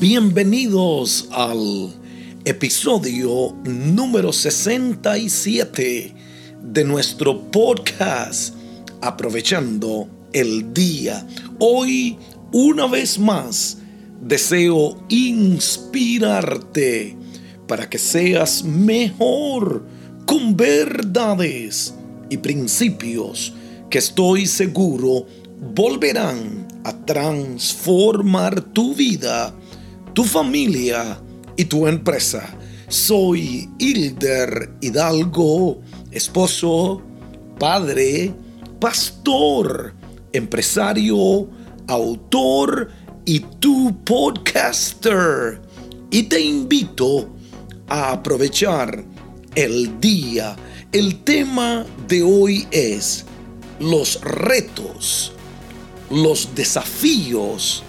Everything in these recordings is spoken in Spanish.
Bienvenidos al episodio número 67 de nuestro podcast Aprovechando el Día. Hoy, una vez más, deseo inspirarte para que seas mejor con verdades y principios que estoy seguro volverán a transformar tu vida, tu familia y tu empresa. Soy Hilder Hidalgo, esposo, padre, pastor, empresario, autor y tu podcaster. Y te invito a aprovechar el día. El tema de hoy es los retos, los desafíos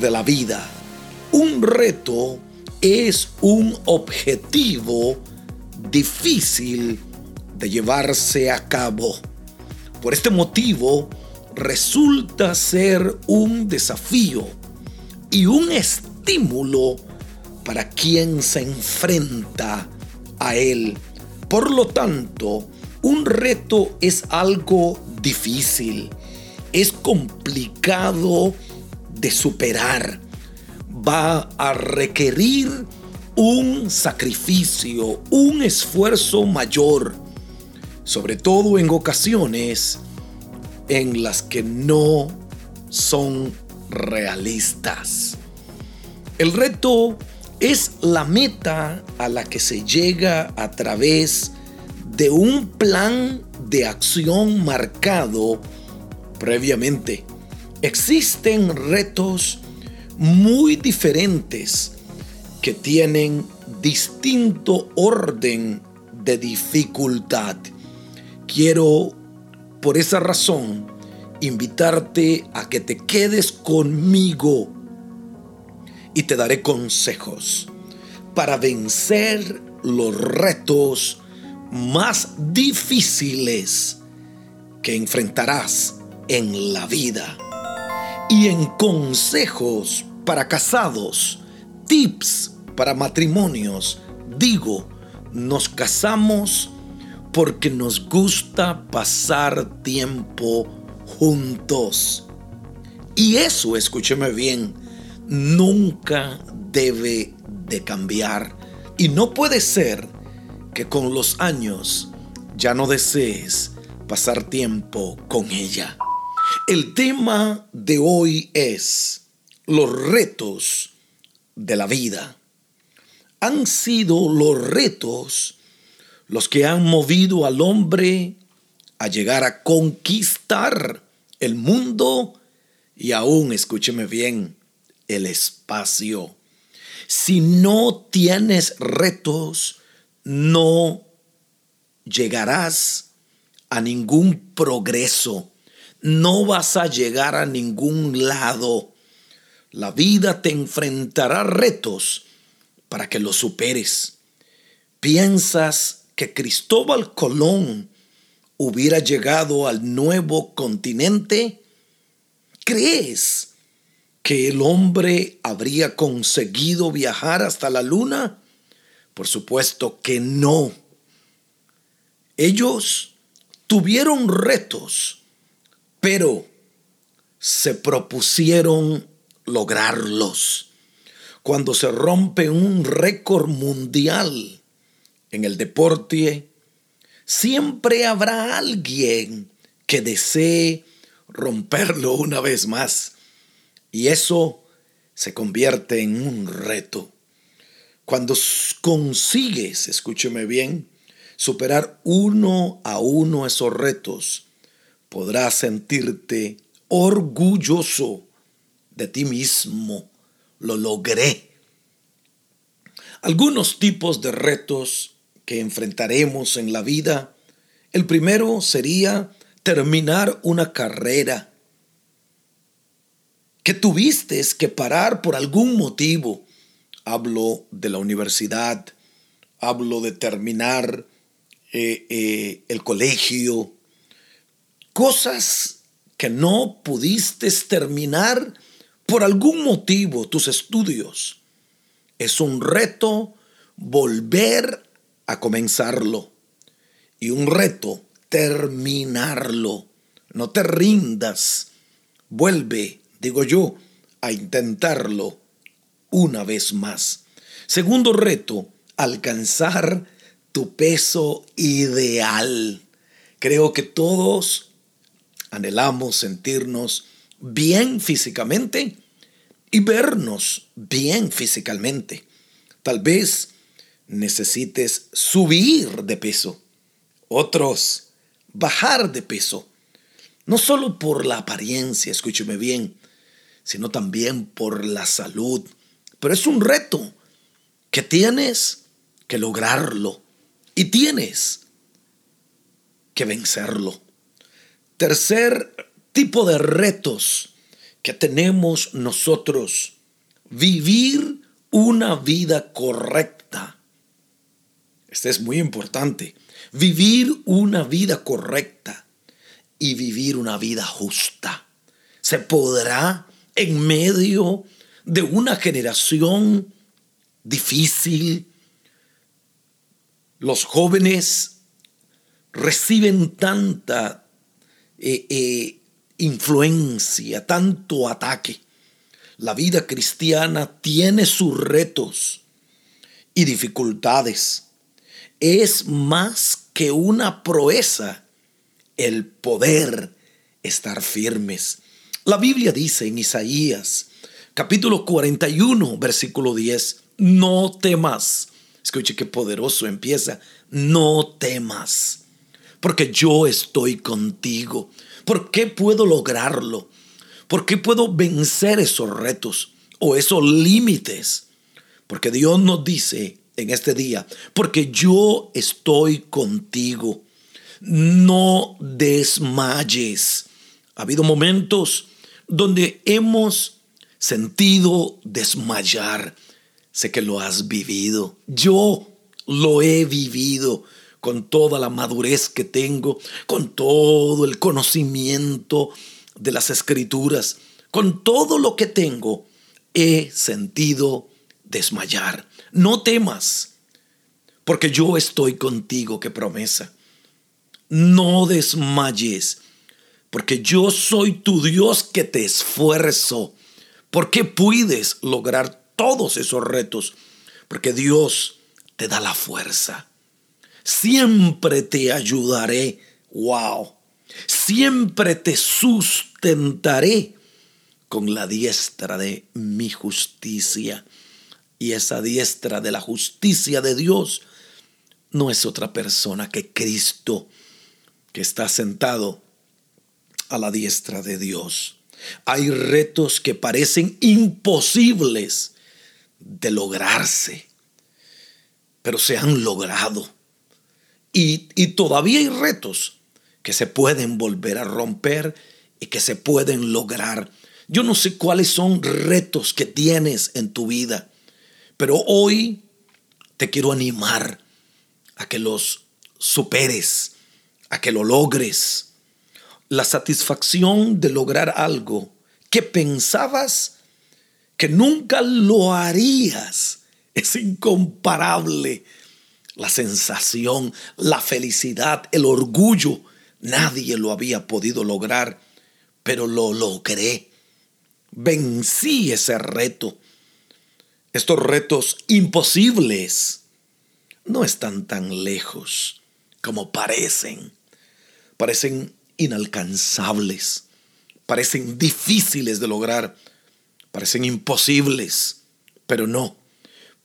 de la vida. Un reto es un objetivo difícil de llevarse a cabo. Por este motivo, resulta ser un desafío y un estímulo para quien se enfrenta a él. Por lo tanto, un reto es algo difícil, es complicado de superar, va a requerir un sacrificio, un esfuerzo mayor, sobre todo en ocasiones en las que no son realistas. El reto es la meta a la que se llega a través de un plan de acción marcado previamente. Existen retos muy diferentes que tienen distinto orden de dificultad. Quiero, por esa razón, invitarte a que te quedes conmigo y te daré consejos para vencer los retos más difíciles que enfrentarás en la vida. Y en consejos para casados, tips para matrimonios, digo, nos casamos porque nos gusta pasar tiempo juntos. Y eso, escúcheme bien, nunca debe de cambiar. Y no puede ser que con los años ya no desees pasar tiempo con ella. El tema de hoy es los retos de la vida. Han sido los retos los que han movido al hombre a llegar a conquistar el mundo y aún, escúcheme bien, el espacio. Si no tienes retos, no llegarás a ningún progreso, no vas a llegar a ningún lado. La vida te enfrentará retos para que los superes. ¿Piensas que Cristóbal Colón hubiera llegado al nuevo continente? ¿Crees que el hombre habría conseguido viajar hasta la luna? Por supuesto que no. Ellos tuvieron retos, pero se propusieron lograrlos. Cuando se rompe un récord mundial en el deporte, siempre habrá alguien que desee romperlo una vez más. Y eso se convierte en un reto. Cuando consigues, escúcheme bien, superar uno a uno esos retos, podrás sentirte orgulloso de ti mismo. Lo logré. Algunos tipos de retos que enfrentaremos en la vida. El primero sería terminar una carrera que tuviste que parar por algún motivo hablo de la universidad, hablo de terminar eh, eh, el colegio, cosas que no pudiste terminar por algún motivo tus estudios, es un reto volver a comenzarlo y un reto terminarlo. No te rindas. Vuelve, digo yo, a intentarlo una vez más. Segundo reto, alcanzar tu peso ideal. Creo que todos anhelamos sentirnos bien físicamente y vernos bien físicamente. Tal vez necesites subir de peso, otros bajar de peso, no solo por la apariencia, escúcheme bien, sino también por la salud. Pero es un reto que tienes que lograrlo y tienes que vencerlo. Tercer tipo de retos que tenemos nosotros, vivir una vida correcta. Este es muy importante. Vivir una vida correcta y vivir una vida justa. ¿Se podrá en medio de una generación difícil? Los jóvenes reciben tanta eh, eh, influencia, tanto ataque. La vida cristiana tiene sus retos y dificultades. Es más que una proeza el poder estar firmes. La Biblia dice en Isaías capítulo 41 versículo 10, no temas. Escuche qué poderoso empieza, no temas, porque yo estoy contigo. ¿Por qué puedo lograrlo? ¿Por qué puedo vencer esos retos o esos límites? Porque Dios nos dice en este día, porque yo estoy contigo. No desmayes. Ha habido momentos donde hemos sentido desmayar. Sé que lo has vivido. Yo lo he vivido con toda la madurez que tengo, con todo el conocimiento de las escrituras, con todo lo que tengo, he sentido desmayar. No temas, porque yo estoy contigo, qué promesa. No desmayes, porque yo soy tu Dios que te esfuerzo. porque puedes lograr todos esos retos? Porque Dios te da la fuerza siempre te ayudaré. Wow. Siempre te sustentaré con la diestra de mi justicia. Y esa diestra de la justicia de Dios no es otra persona que Cristo, que está sentado a la diestra de Dios. Hay retos que parecen imposibles de lograrse, pero se han logrado. Y, todavía hay retos que se pueden volver a romper y que se pueden lograr. Yo no sé cuáles son retos que tienes en tu vida, pero hoy te quiero animar a que los superes, a que lo logres. La satisfacción de lograr algo que pensabas que nunca lo harías es incomparable la sensación, la felicidad, el orgullo. Nadie lo había podido lograr, pero lo logré. Vencí ese reto. Estos retos imposibles no están tan lejos como parecen. Parecen inalcanzables, parecen difíciles de lograr, parecen imposibles, pero no.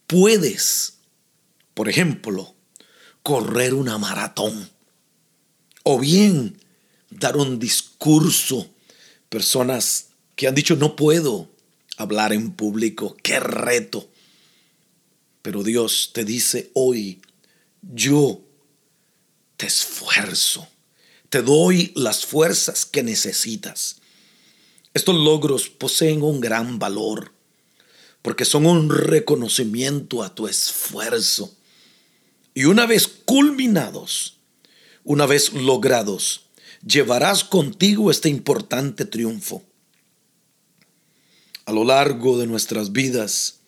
Puedes por ejemplo, correr una maratón o bien dar un discurso. Personas que han dicho no puedo hablar en público, qué reto. Pero Dios te dice hoy, yo te esfuerzo, te doy las fuerzas que necesitas. Estos logros poseen un gran valor porque son un reconocimiento a tu esfuerzo y una vez culminados, una vez logrados, llevarás contigo este importante triunfo. A lo largo de nuestras vidas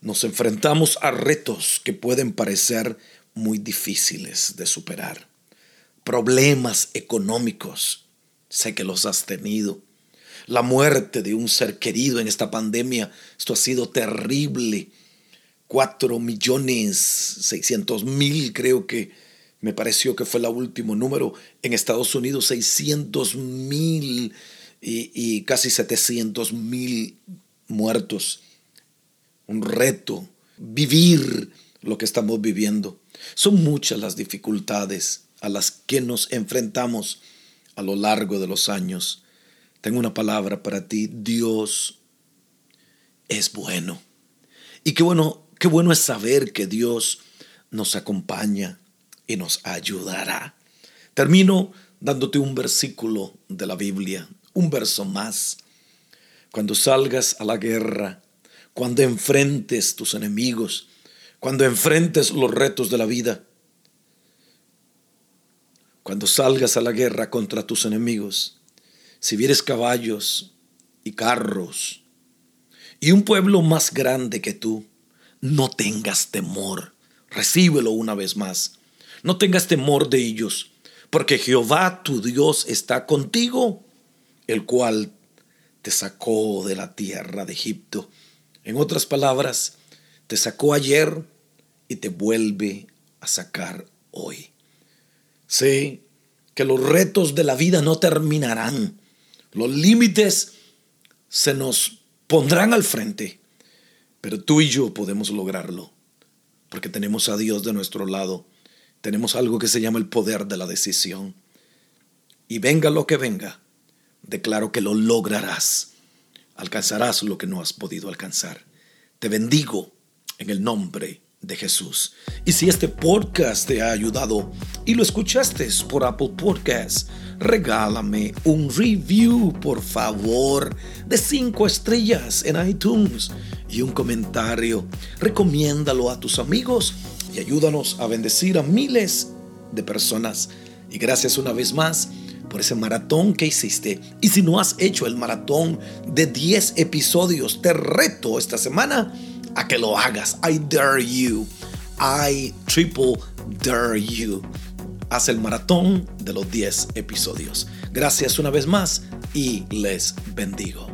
nos enfrentamos a retos que pueden parecer muy difíciles de superar. Problemas económicos, sé que los has tenido. La muerte de un ser querido en esta pandemia, esto ha sido terrible. Cuatro millones seiscientos mil creo que me pareció que fue el último número. En Estados Unidos 600 mil y, y, casi 700 mil muertos. Un reto, vivir lo que estamos viviendo. Son muchas las dificultades a las que nos enfrentamos a lo largo de los años. Tengo una palabra para ti. Dios es bueno. Y qué bueno, qué bueno es saber que Dios nos acompaña y nos ayudará. Termino dándote un versículo de la Biblia, un verso más. Cuando salgas a la guerra, cuando enfrentes tus enemigos, cuando enfrentes los retos de la vida, cuando salgas a la guerra contra tus enemigos, si vieres caballos y carros y un pueblo más grande que tú, no tengas temor, recíbelo una vez más, no tengas temor de ellos, porque Jehová tu Dios está contigo, el cual te sacó de la tierra de Egipto. En otras palabras, te sacó ayer y te vuelve a sacar hoy. Sé que los retos de la vida no terminarán. Los límites se nos pondrán al frente, pero tú y yo podemos lograrlo, porque tenemos a Dios de nuestro lado, tenemos algo que se llama el poder de la decisión. Y venga lo que venga, declaro que lo lograrás, alcanzarás lo que no has podido alcanzar. Te bendigo en el nombre de Jesús. Y si este podcast te ha ayudado y lo escuchaste por Apple Podcasts, regálame un review, por favor, de cinco estrellas en iTunes y un comentario. Recomiéndalo a tus amigos y ayúdanos a bendecir a miles de personas. Y gracias una vez más por ese maratón que hiciste. Y si no has hecho el maratón de 10 episodios, te reto esta semana a que lo hagas. I dare you. I triple dare you. Haz el maratón de los 10 episodios. Gracias una vez más y les bendigo.